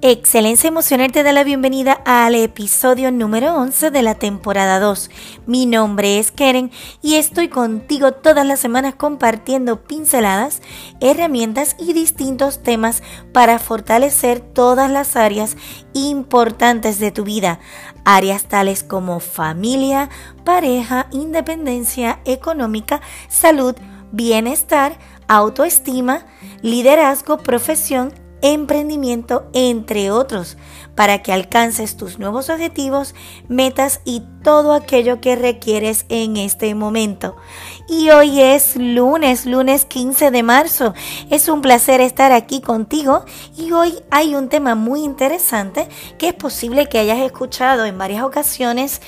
Excelencia Emocional te da la bienvenida al episodio número 11 de la temporada 2. Mi nombre es Keren y estoy contigo todas las semanas compartiendo pinceladas, herramientas y distintos temas para fortalecer todas las áreas importantes de tu vida. Áreas tales como familia, pareja, independencia económica, salud, bienestar, autoestima, liderazgo, profesión, emprendimiento, entre otros, para que alcances tus nuevos objetivos, metas y todo aquello que requieres en este momento. Y hoy es lunes, lunes 15 de marzo. Es un placer estar aquí contigo y hoy hay un tema muy interesante que es posible que hayas escuchado en varias ocasiones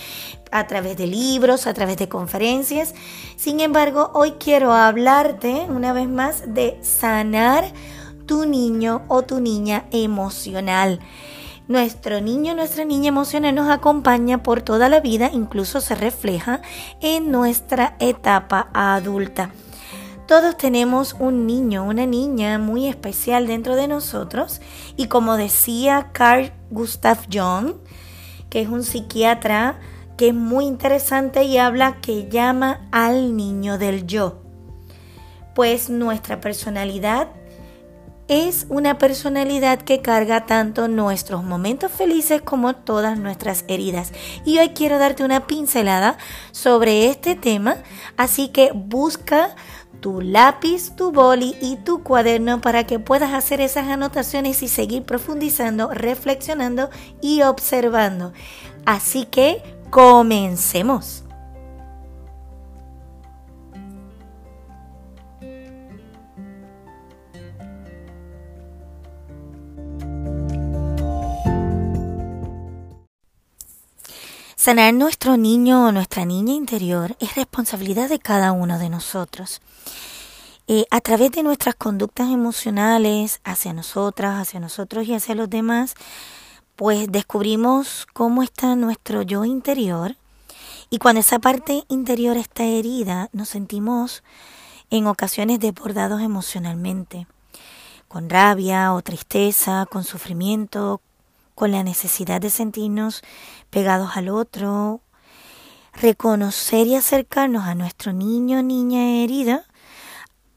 a través de libros, a través de conferencias. Sin embargo, hoy quiero hablarte una vez más de sanar tu niño o tu niña emocional. Nuestro niño, nuestra niña emocional nos acompaña por toda la vida, incluso se refleja en nuestra etapa adulta. Todos tenemos un niño, una niña muy especial dentro de nosotros y como decía Carl Gustav Jung, que es un psiquiatra que es muy interesante y habla que llama al niño del yo. Pues nuestra personalidad es una personalidad que carga tanto nuestros momentos felices como todas nuestras heridas. Y hoy quiero darte una pincelada sobre este tema, así que busca tu lápiz, tu boli y tu cuaderno para que puedas hacer esas anotaciones y seguir profundizando, reflexionando y observando. Así que comencemos. Sanar nuestro niño o nuestra niña interior es responsabilidad de cada uno de nosotros. Eh, a través de nuestras conductas emocionales hacia nosotras, hacia nosotros y hacia los demás, pues descubrimos cómo está nuestro yo interior y cuando esa parte interior está herida, nos sentimos en ocasiones desbordados emocionalmente, con rabia o tristeza, con sufrimiento, con la necesidad de sentirnos pegados al otro, reconocer y acercarnos a nuestro niño o niña herida,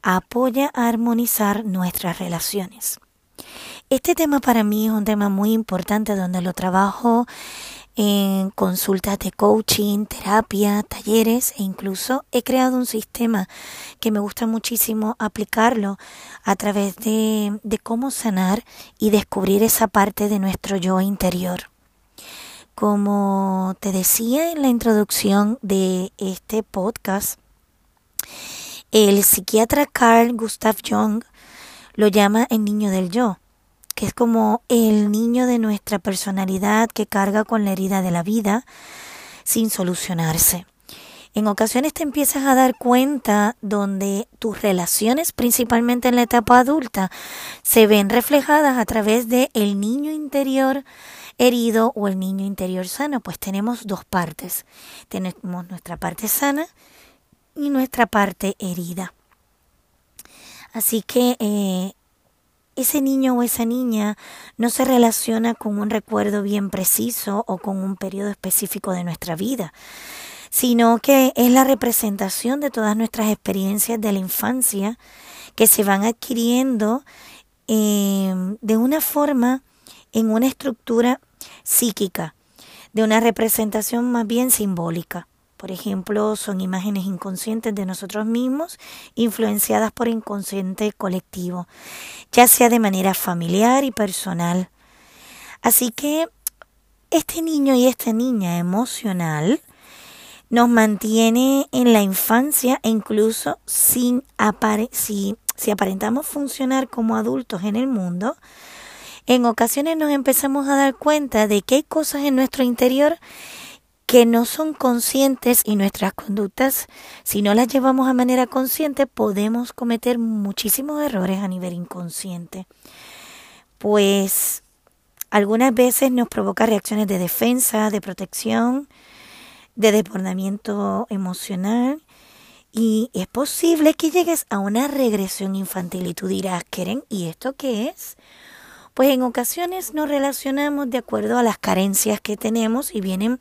apoya a armonizar nuestras relaciones. Este tema para mí es un tema muy importante donde lo trabajo en consultas de coaching, terapia, talleres e incluso he creado un sistema que me gusta muchísimo aplicarlo a través de, de cómo sanar y descubrir esa parte de nuestro yo interior. Como te decía en la introducción de este podcast, el psiquiatra Carl Gustav Jung lo llama el niño del yo que es como el niño de nuestra personalidad que carga con la herida de la vida sin solucionarse. En ocasiones te empiezas a dar cuenta donde tus relaciones, principalmente en la etapa adulta, se ven reflejadas a través de el niño interior herido o el niño interior sano, pues tenemos dos partes. Tenemos nuestra parte sana y nuestra parte herida. Así que eh, ese niño o esa niña no se relaciona con un recuerdo bien preciso o con un periodo específico de nuestra vida, sino que es la representación de todas nuestras experiencias de la infancia que se van adquiriendo em, de una forma en una estructura psíquica, de una representación más bien simbólica. Por ejemplo, son imágenes inconscientes de nosotros mismos, influenciadas por inconsciente colectivo, ya sea de manera familiar y personal. Así que este niño y esta niña emocional nos mantiene en la infancia e incluso sin si, si aparentamos funcionar como adultos en el mundo, en ocasiones nos empezamos a dar cuenta de que hay cosas en nuestro interior que no son conscientes y nuestras conductas, si no las llevamos a manera consciente, podemos cometer muchísimos errores a nivel inconsciente. Pues algunas veces nos provoca reacciones de defensa, de protección, de desbordamiento emocional y es posible que llegues a una regresión infantil y tú dirás, ¿quieren? ¿Y esto qué es? Pues en ocasiones nos relacionamos de acuerdo a las carencias que tenemos y vienen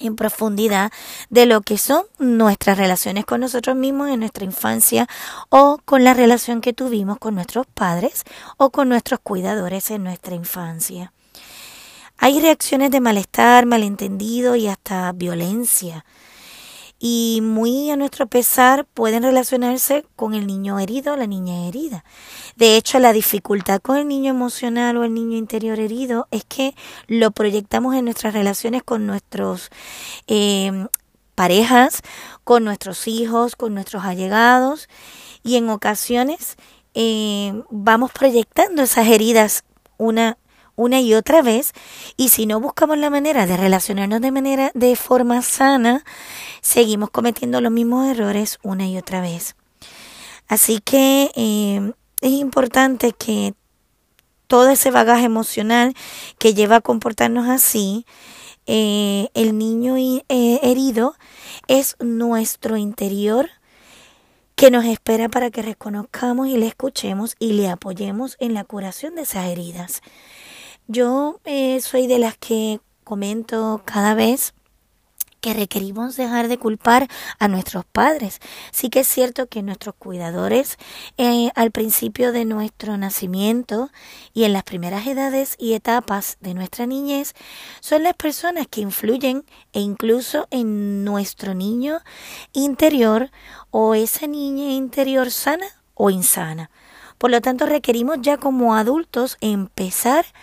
en profundidad de lo que son nuestras relaciones con nosotros mismos en nuestra infancia o con la relación que tuvimos con nuestros padres o con nuestros cuidadores en nuestra infancia. Hay reacciones de malestar, malentendido y hasta violencia y muy a nuestro pesar pueden relacionarse con el niño herido o la niña herida. De hecho, la dificultad con el niño emocional o el niño interior herido es que lo proyectamos en nuestras relaciones con nuestros eh, parejas, con nuestros hijos, con nuestros allegados y en ocasiones eh, vamos proyectando esas heridas una una y otra vez y si no buscamos la manera de relacionarnos de manera de forma sana, seguimos cometiendo los mismos errores una y otra vez. Así que eh, es importante que todo ese bagaje emocional que lleva a comportarnos así, eh, el niño eh, herido es nuestro interior que nos espera para que reconozcamos y le escuchemos y le apoyemos en la curación de esas heridas. Yo eh, soy de las que comento cada vez que requerimos dejar de culpar a nuestros padres. Sí que es cierto que nuestros cuidadores eh, al principio de nuestro nacimiento y en las primeras edades y etapas de nuestra niñez son las personas que influyen e incluso en nuestro niño interior o esa niña interior sana o insana. Por lo tanto, requerimos ya como adultos empezar a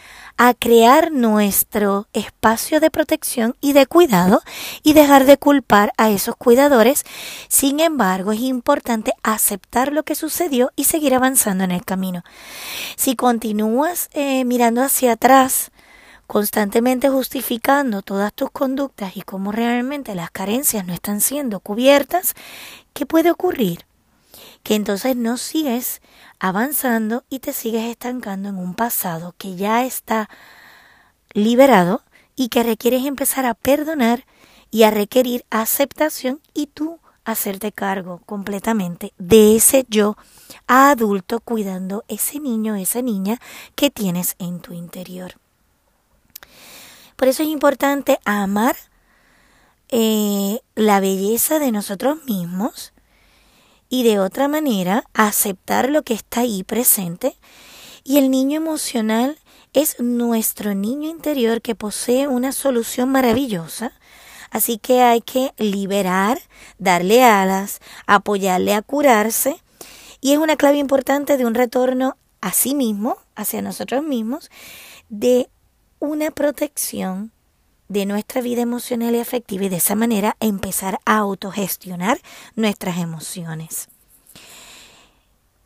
crear nuestro espacio de protección y de cuidado y dejar de culpar a esos cuidadores. Sin embargo, es importante aceptar lo que sucedió y seguir avanzando en el camino. Si continúas eh, mirando hacia atrás, constantemente justificando todas tus conductas y cómo realmente las carencias no están siendo cubiertas, ¿qué puede ocurrir? Que entonces no sigues avanzando y te sigues estancando en un pasado que ya está liberado y que requieres empezar a perdonar y a requerir aceptación y tú hacerte cargo completamente de ese yo adulto cuidando ese niño, esa niña que tienes en tu interior. Por eso es importante amar eh, la belleza de nosotros mismos, y de otra manera aceptar lo que está ahí presente. Y el niño emocional es nuestro niño interior que posee una solución maravillosa. Así que hay que liberar, darle alas, apoyarle a curarse. Y es una clave importante de un retorno a sí mismo, hacia nosotros mismos, de una protección de nuestra vida emocional y afectiva y de esa manera empezar a autogestionar nuestras emociones.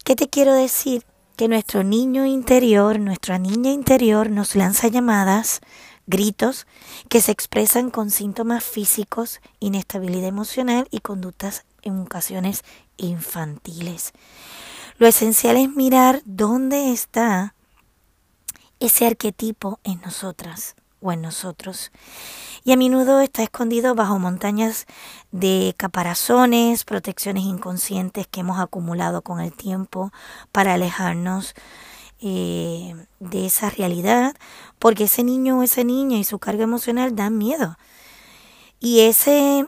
¿Qué te quiero decir? Que nuestro niño interior, nuestra niña interior nos lanza llamadas, gritos, que se expresan con síntomas físicos, inestabilidad emocional y conductas en ocasiones infantiles. Lo esencial es mirar dónde está ese arquetipo en nosotras o en nosotros. Y a menudo está escondido bajo montañas de caparazones, protecciones inconscientes que hemos acumulado con el tiempo para alejarnos eh, de esa realidad, porque ese niño o esa niña y su carga emocional dan miedo. Y ese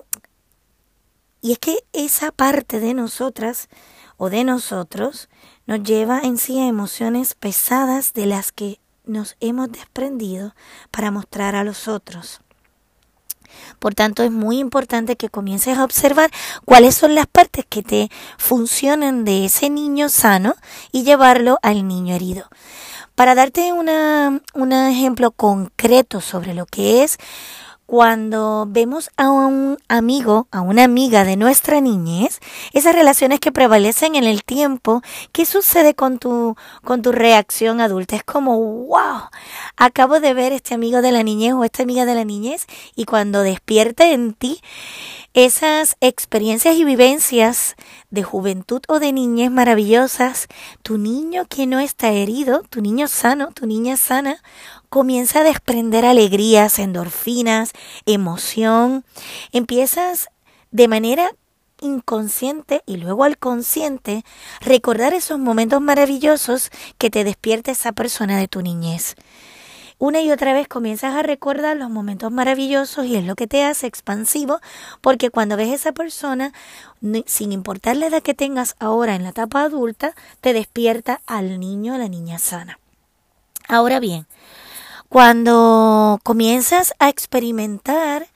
y es que esa parte de nosotras o de nosotros nos lleva en sí a emociones pesadas de las que nos hemos desprendido para mostrar a los otros. Por tanto, es muy importante que comiences a observar cuáles son las partes que te funcionan de ese niño sano y llevarlo al niño herido. Para darte un ejemplo concreto sobre lo que es cuando vemos a un amigo, a una amiga de nuestra niñez, esas relaciones que prevalecen en el tiempo, ¿qué sucede con tu, con tu reacción adulta? Es como, wow, acabo de ver este amigo de la niñez o esta amiga de la niñez y cuando despierte en ti esas experiencias y vivencias de juventud o de niñez maravillosas, tu niño que no está herido, tu niño sano, tu niña sana, comienza a desprender alegrías, endorfinas, emoción. Empiezas de manera inconsciente y luego al consciente recordar esos momentos maravillosos que te despierta esa persona de tu niñez. Una y otra vez comienzas a recordar los momentos maravillosos y es lo que te hace expansivo porque cuando ves a esa persona, sin importar la edad que tengas ahora en la etapa adulta, te despierta al niño, a la niña sana. Ahora bien, cuando comienzas a experimentar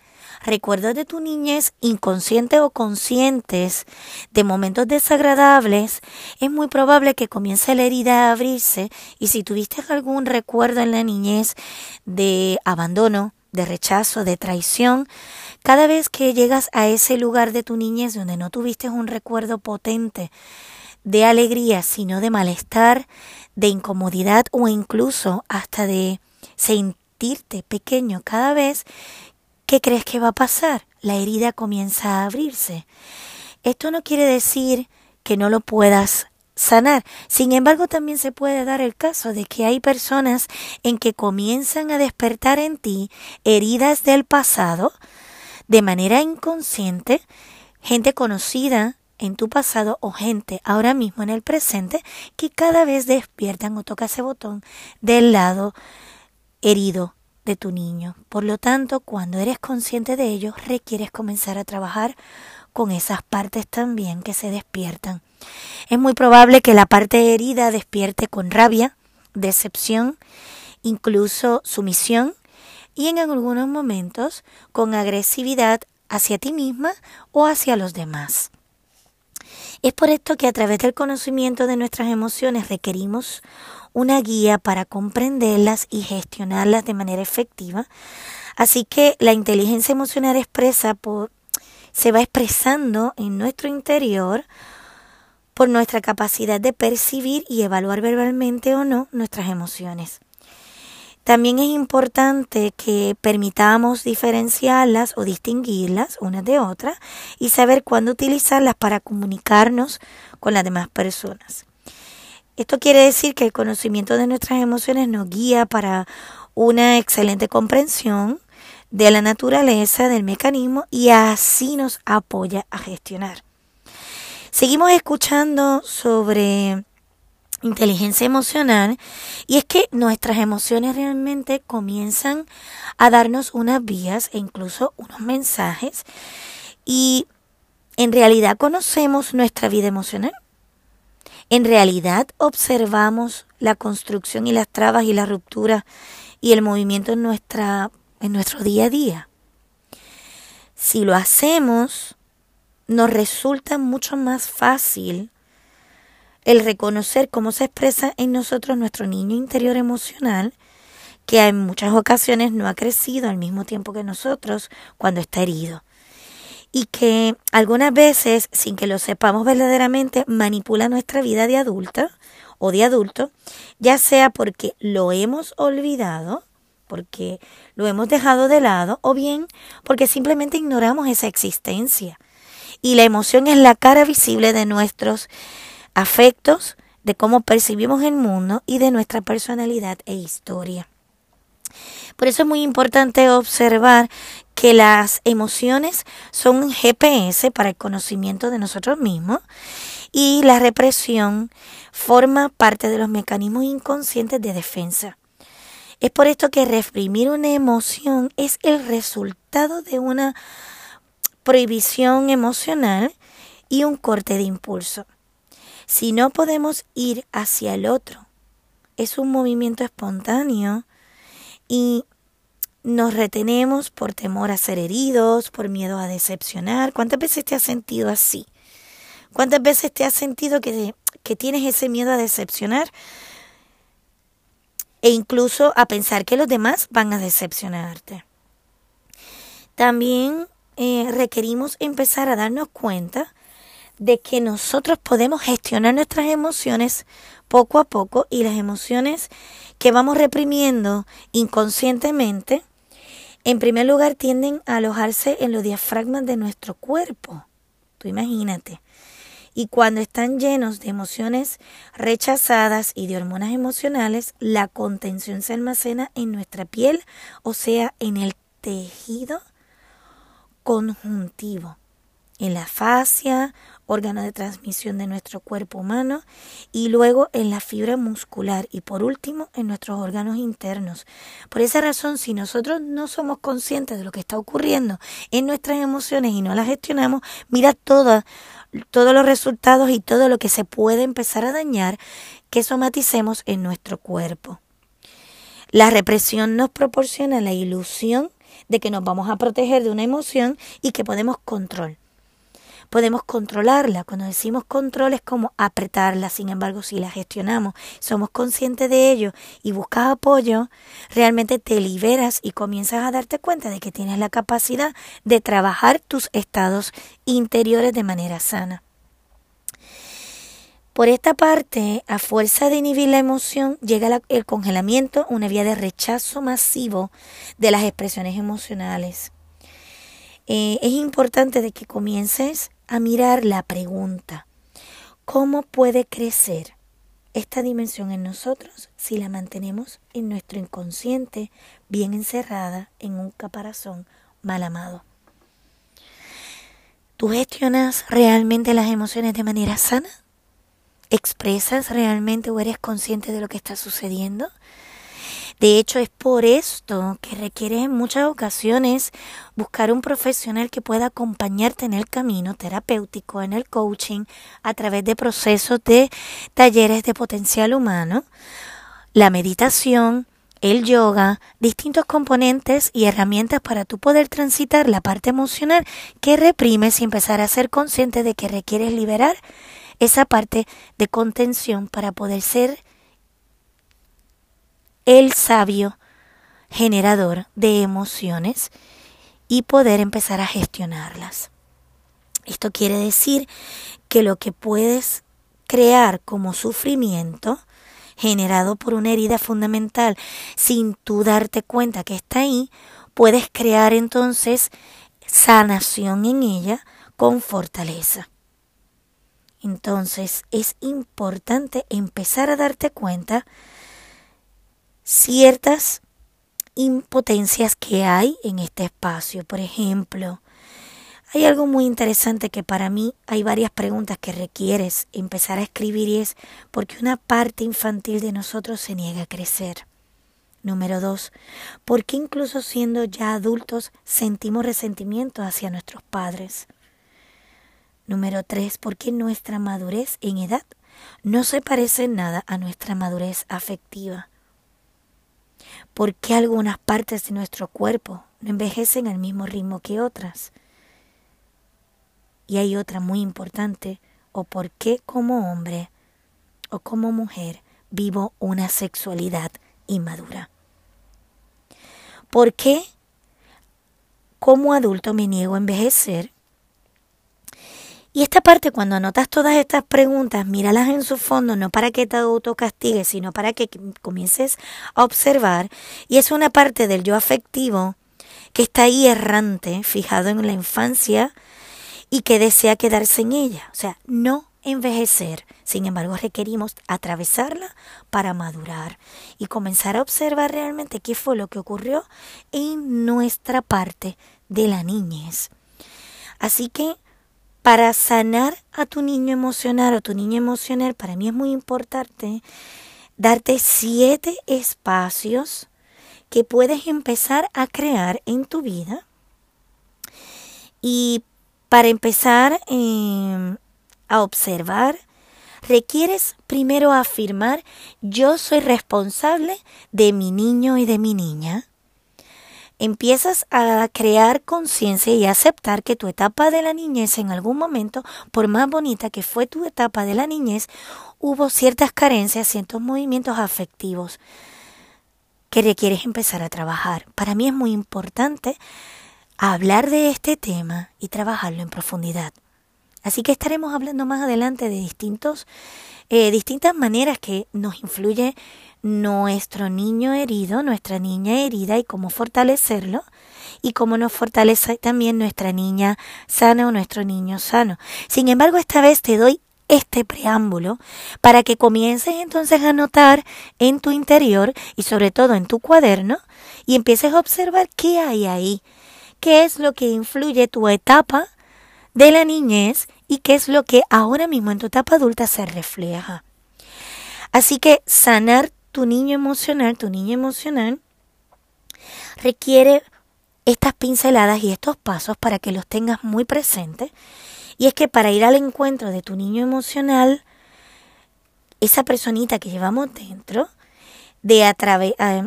recuerdos de tu niñez inconscientes o conscientes de momentos desagradables, es muy probable que comience la herida a abrirse. Y si tuviste algún recuerdo en la niñez de abandono, de rechazo, de traición, cada vez que llegas a ese lugar de tu niñez donde no tuviste un recuerdo potente de alegría, sino de malestar, de incomodidad o incluso hasta de sentirte pequeño cada vez ¿Qué crees que va a pasar? La herida comienza a abrirse. Esto no quiere decir que no lo puedas sanar. Sin embargo, también se puede dar el caso de que hay personas en que comienzan a despertar en ti heridas del pasado de manera inconsciente, gente conocida en tu pasado o gente ahora mismo en el presente que cada vez despiertan o toca ese botón del lado herido de tu niño. Por lo tanto, cuando eres consciente de ello, requieres comenzar a trabajar con esas partes también que se despiertan. Es muy probable que la parte herida despierte con rabia, decepción, incluso sumisión y en algunos momentos con agresividad hacia ti misma o hacia los demás. Es por esto que a través del conocimiento de nuestras emociones requerimos una guía para comprenderlas y gestionarlas de manera efectiva. Así que la inteligencia emocional expresa por, se va expresando en nuestro interior por nuestra capacidad de percibir y evaluar verbalmente o no nuestras emociones. También es importante que permitamos diferenciarlas o distinguirlas unas de otras y saber cuándo utilizarlas para comunicarnos con las demás personas. Esto quiere decir que el conocimiento de nuestras emociones nos guía para una excelente comprensión de la naturaleza del mecanismo y así nos apoya a gestionar. Seguimos escuchando sobre inteligencia emocional y es que nuestras emociones realmente comienzan a darnos unas vías e incluso unos mensajes y en realidad conocemos nuestra vida emocional. En realidad observamos la construcción y las trabas y la ruptura y el movimiento en, nuestra, en nuestro día a día. Si lo hacemos, nos resulta mucho más fácil el reconocer cómo se expresa en nosotros nuestro niño interior emocional, que en muchas ocasiones no ha crecido al mismo tiempo que nosotros cuando está herido y que algunas veces, sin que lo sepamos verdaderamente, manipula nuestra vida de adulta o de adulto, ya sea porque lo hemos olvidado, porque lo hemos dejado de lado, o bien porque simplemente ignoramos esa existencia. Y la emoción es la cara visible de nuestros afectos, de cómo percibimos el mundo y de nuestra personalidad e historia. Por eso es muy importante observar que las emociones son un GPS para el conocimiento de nosotros mismos y la represión forma parte de los mecanismos inconscientes de defensa. Es por esto que reprimir una emoción es el resultado de una prohibición emocional y un corte de impulso. Si no podemos ir hacia el otro, es un movimiento espontáneo y nos retenemos por temor a ser heridos, por miedo a decepcionar. ¿Cuántas veces te has sentido así? ¿Cuántas veces te has sentido que, que tienes ese miedo a decepcionar? E incluso a pensar que los demás van a decepcionarte. También eh, requerimos empezar a darnos cuenta de que nosotros podemos gestionar nuestras emociones poco a poco y las emociones que vamos reprimiendo inconscientemente, en primer lugar tienden a alojarse en los diafragmas de nuestro cuerpo. Tú imagínate. Y cuando están llenos de emociones rechazadas y de hormonas emocionales, la contención se almacena en nuestra piel, o sea, en el tejido conjuntivo. En la fascia, órgano de transmisión de nuestro cuerpo humano, y luego en la fibra muscular y por último en nuestros órganos internos. Por esa razón, si nosotros no somos conscientes de lo que está ocurriendo en nuestras emociones y no las gestionamos, mira todos los resultados y todo lo que se puede empezar a dañar que somaticemos en nuestro cuerpo. La represión nos proporciona la ilusión de que nos vamos a proteger de una emoción y que podemos control. Podemos controlarla. Cuando decimos control es como apretarla. Sin embargo, si la gestionamos, somos conscientes de ello y buscas apoyo, realmente te liberas y comienzas a darte cuenta de que tienes la capacidad de trabajar tus estados interiores de manera sana. Por esta parte, a fuerza de inhibir la emoción, llega el congelamiento, una vía de rechazo masivo de las expresiones emocionales. Eh, es importante de que comiences a mirar la pregunta, ¿cómo puede crecer esta dimensión en nosotros si la mantenemos en nuestro inconsciente, bien encerrada en un caparazón mal amado? ¿Tú gestionas realmente las emociones de manera sana? expresas realmente o eres consciente de lo que está sucediendo? De hecho, es por esto que requiere en muchas ocasiones buscar un profesional que pueda acompañarte en el camino terapéutico, en el coaching, a través de procesos de talleres de potencial humano, la meditación, el yoga, distintos componentes y herramientas para tú poder transitar la parte emocional que reprimes y empezar a ser consciente de que requieres liberar esa parte de contención para poder ser el sabio generador de emociones y poder empezar a gestionarlas. Esto quiere decir que lo que puedes crear como sufrimiento generado por una herida fundamental sin tú darte cuenta que está ahí, puedes crear entonces sanación en ella con fortaleza. Entonces es importante empezar a darte cuenta ciertas impotencias que hay en este espacio. Por ejemplo, hay algo muy interesante que para mí hay varias preguntas que requieres empezar a escribir y es porque una parte infantil de nosotros se niega a crecer. Número dos, ¿por qué incluso siendo ya adultos sentimos resentimiento hacia nuestros padres? Número tres, porque nuestra madurez en edad no se parece en nada a nuestra madurez afectiva. ¿Por qué algunas partes de nuestro cuerpo no envejecen al mismo ritmo que otras? Y hay otra muy importante, o por qué como hombre o como mujer vivo una sexualidad inmadura. ¿Por qué como adulto me niego a envejecer y esta parte, cuando anotas todas estas preguntas, míralas en su fondo, no para que te autocastigues, sino para que comiences a observar. Y es una parte del yo afectivo que está ahí errante, fijado en la infancia y que desea quedarse en ella. O sea, no envejecer. Sin embargo, requerimos atravesarla para madurar y comenzar a observar realmente qué fue lo que ocurrió en nuestra parte de la niñez. Así que para sanar a tu niño emocional o tu niña emocional, para mí es muy importante darte siete espacios que puedes empezar a crear en tu vida. Y para empezar em, a observar, requieres primero afirmar yo soy responsable de mi niño y de mi niña empiezas a crear conciencia y a aceptar que tu etapa de la niñez en algún momento, por más bonita que fue tu etapa de la niñez, hubo ciertas carencias, ciertos movimientos afectivos que requieres empezar a trabajar. Para mí es muy importante hablar de este tema y trabajarlo en profundidad. Así que estaremos hablando más adelante de distintos, eh, distintas maneras que nos influye nuestro niño herido, nuestra niña herida y cómo fortalecerlo y cómo nos fortalece también nuestra niña sana o nuestro niño sano. Sin embargo, esta vez te doy este preámbulo para que comiences entonces a notar en tu interior y sobre todo en tu cuaderno y empieces a observar qué hay ahí, qué es lo que influye tu etapa de la niñez y qué es lo que ahora mismo en tu etapa adulta se refleja. Así que sanar tu niño emocional, tu niña emocional, requiere estas pinceladas y estos pasos para que los tengas muy presentes. Y es que para ir al encuentro de tu niño emocional, esa personita que llevamos dentro, de,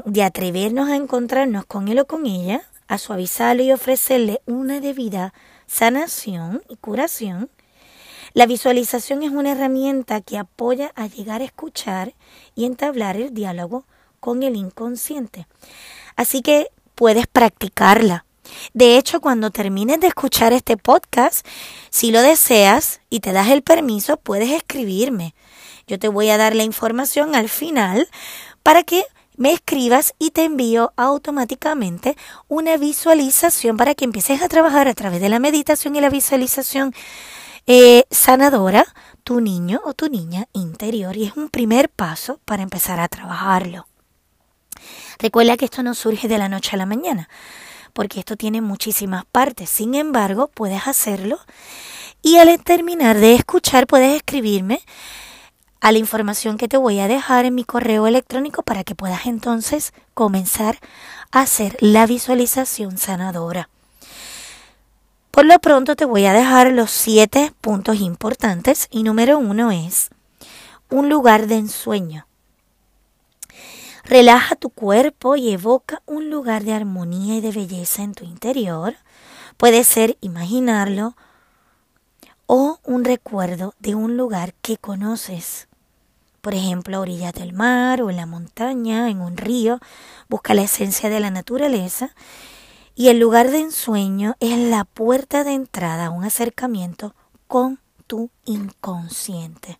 de atrevernos a encontrarnos con él o con ella, a suavizarle y ofrecerle una debida sanación y curación, la visualización es una herramienta que apoya a llegar a escuchar y entablar el diálogo con el inconsciente. Así que puedes practicarla. De hecho, cuando termines de escuchar este podcast, si lo deseas y te das el permiso, puedes escribirme. Yo te voy a dar la información al final para que me escribas y te envío automáticamente una visualización para que empieces a trabajar a través de la meditación y la visualización eh, sanadora tu niño o tu niña interior y es un primer paso para empezar a trabajarlo. Recuerda que esto no surge de la noche a la mañana, porque esto tiene muchísimas partes. Sin embargo, puedes hacerlo y al terminar de escuchar puedes escribirme a la información que te voy a dejar en mi correo electrónico para que puedas entonces comenzar a hacer la visualización sanadora. Por lo pronto te voy a dejar los siete puntos importantes y número uno es un lugar de ensueño. Relaja tu cuerpo y evoca un lugar de armonía y de belleza en tu interior. Puede ser imaginarlo o un recuerdo de un lugar que conoces por ejemplo, a orillas del mar o en la montaña, en un río, busca la esencia de la naturaleza y el lugar de ensueño es la puerta de entrada a un acercamiento con tu inconsciente.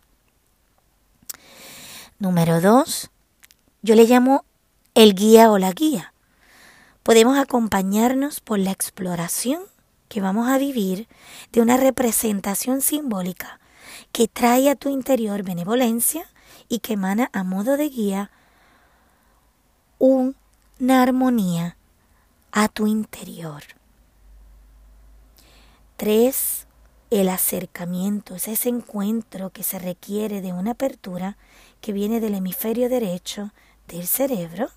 Número dos, yo le llamo el guía o la guía. Podemos acompañarnos por la exploración que vamos a vivir de una representación simbólica que trae a tu interior benevolencia, y que emana a modo de guía una armonía a tu interior. Tres, el acercamiento, es ese encuentro que se requiere de una apertura que viene del hemisferio derecho del cerebro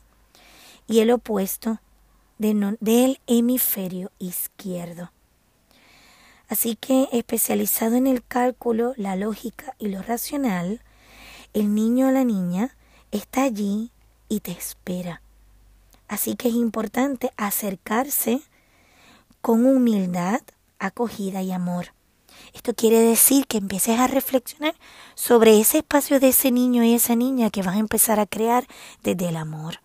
y el opuesto del hemisferio izquierdo. Así que especializado en el cálculo, la lógica y lo racional, el niño o la niña está allí y te espera. Así que es importante acercarse con humildad, acogida y amor. Esto quiere decir que empieces a reflexionar sobre ese espacio de ese niño y esa niña que vas a empezar a crear desde el amor.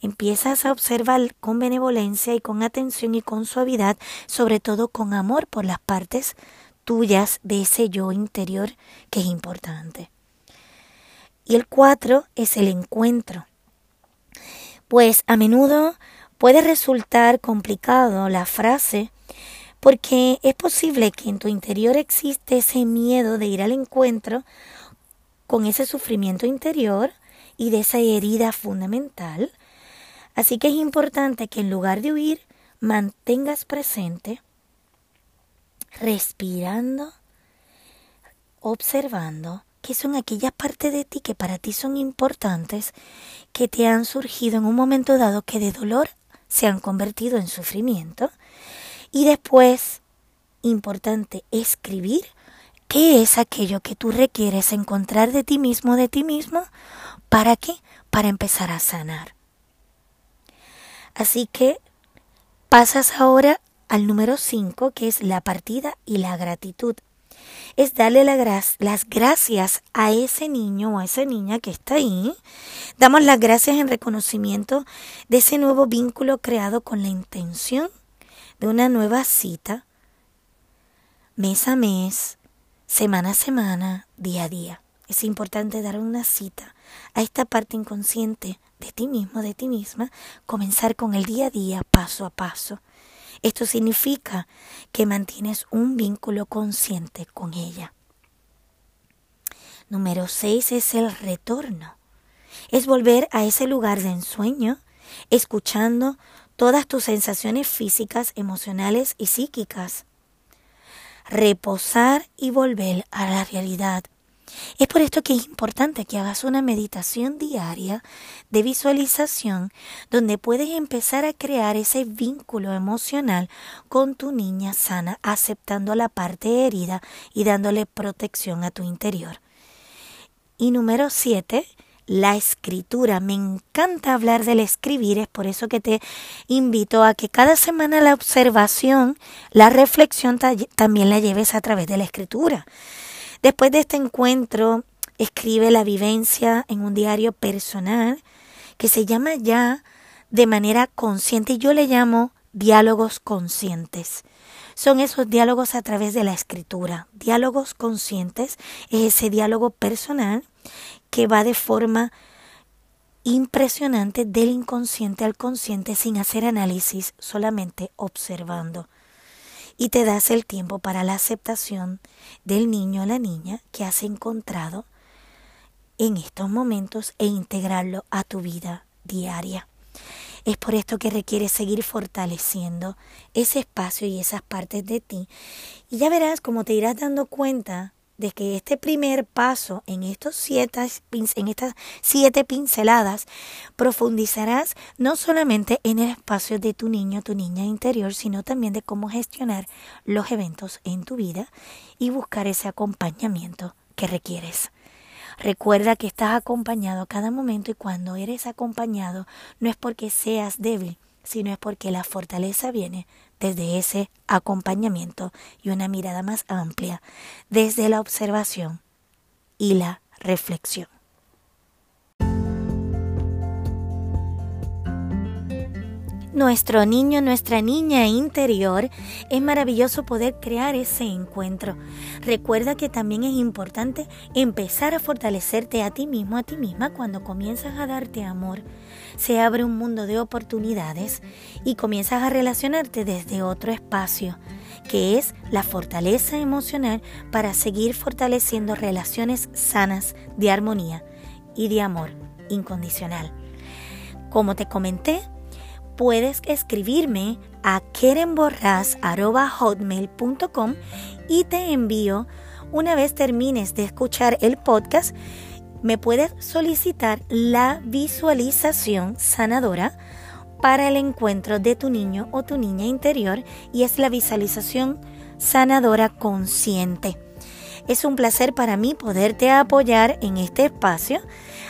Empiezas a observar con benevolencia y con atención y con suavidad, sobre todo con amor por las partes tuyas de ese yo interior que es importante. Y el cuatro es el encuentro. Pues a menudo puede resultar complicado la frase porque es posible que en tu interior existe ese miedo de ir al encuentro con ese sufrimiento interior y de esa herida fundamental. Así que es importante que en lugar de huir, mantengas presente, respirando, observando que son aquellas partes de ti que para ti son importantes, que te han surgido en un momento dado que de dolor se han convertido en sufrimiento. Y después, importante, escribir qué es aquello que tú requieres encontrar de ti mismo, de ti mismo, ¿para qué? Para empezar a sanar. Así que pasas ahora al número 5, que es la partida y la gratitud es darle las gracias a ese niño o a esa niña que está ahí. Damos las gracias en reconocimiento de ese nuevo vínculo creado con la intención de una nueva cita, mes a mes, semana a semana, día a día. Es importante dar una cita a esta parte inconsciente de ti mismo, de ti misma, comenzar con el día a día, paso a paso. Esto significa que mantienes un vínculo consciente con ella. Número 6 es el retorno. Es volver a ese lugar de ensueño, escuchando todas tus sensaciones físicas, emocionales y psíquicas. reposar y volver a la realidad. Es por esto que es importante que hagas una meditación diaria de visualización donde puedes empezar a crear ese vínculo emocional con tu niña sana, aceptando la parte herida y dándole protección a tu interior. Y número siete, la escritura. Me encanta hablar del escribir, es por eso que te invito a que cada semana la observación, la reflexión también la lleves a través de la escritura. Después de este encuentro, escribe la vivencia en un diario personal que se llama ya de manera consciente y yo le llamo diálogos conscientes. Son esos diálogos a través de la escritura. Diálogos conscientes es ese diálogo personal que va de forma impresionante del inconsciente al consciente sin hacer análisis, solamente observando. Y te das el tiempo para la aceptación del niño o la niña que has encontrado en estos momentos e integrarlo a tu vida diaria. Es por esto que requieres seguir fortaleciendo ese espacio y esas partes de ti. Y ya verás como te irás dando cuenta de que este primer paso en, estos siete, en estas siete pinceladas profundizarás no solamente en el espacio de tu niño, tu niña interior, sino también de cómo gestionar los eventos en tu vida y buscar ese acompañamiento que requieres. Recuerda que estás acompañado a cada momento y cuando eres acompañado no es porque seas débil, sino es porque la fortaleza viene desde ese acompañamiento y una mirada más amplia, desde la observación y la reflexión. Nuestro niño, nuestra niña interior, es maravilloso poder crear ese encuentro. Recuerda que también es importante empezar a fortalecerte a ti mismo, a ti misma, cuando comienzas a darte amor. Se abre un mundo de oportunidades y comienzas a relacionarte desde otro espacio, que es la fortaleza emocional para seguir fortaleciendo relaciones sanas de armonía y de amor incondicional. Como te comenté, puedes escribirme a kerenborras.hotmail.com y te envío, una vez termines de escuchar el podcast, me puedes solicitar la visualización sanadora para el encuentro de tu niño o tu niña interior y es la visualización sanadora consciente. Es un placer para mí poderte apoyar en este espacio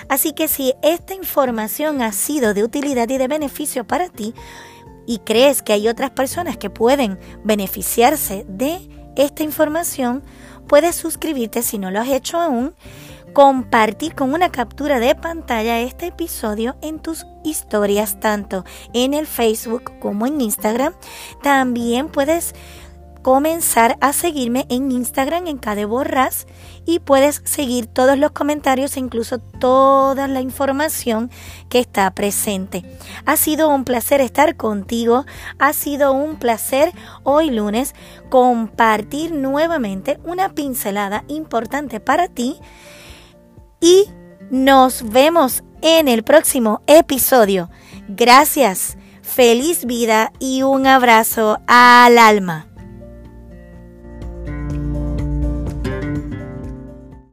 Así que si esta información ha sido de utilidad y de beneficio para ti y crees que hay otras personas que pueden beneficiarse de esta información, puedes suscribirte si no lo has hecho aún, compartir con una captura de pantalla este episodio en tus historias tanto en el Facebook como en Instagram. También puedes comenzar a seguirme en Instagram en Cadeborras y puedes seguir todos los comentarios e incluso toda la información que está presente. Ha sido un placer estar contigo, ha sido un placer hoy lunes compartir nuevamente una pincelada importante para ti y nos vemos en el próximo episodio. Gracias, feliz vida y un abrazo al alma.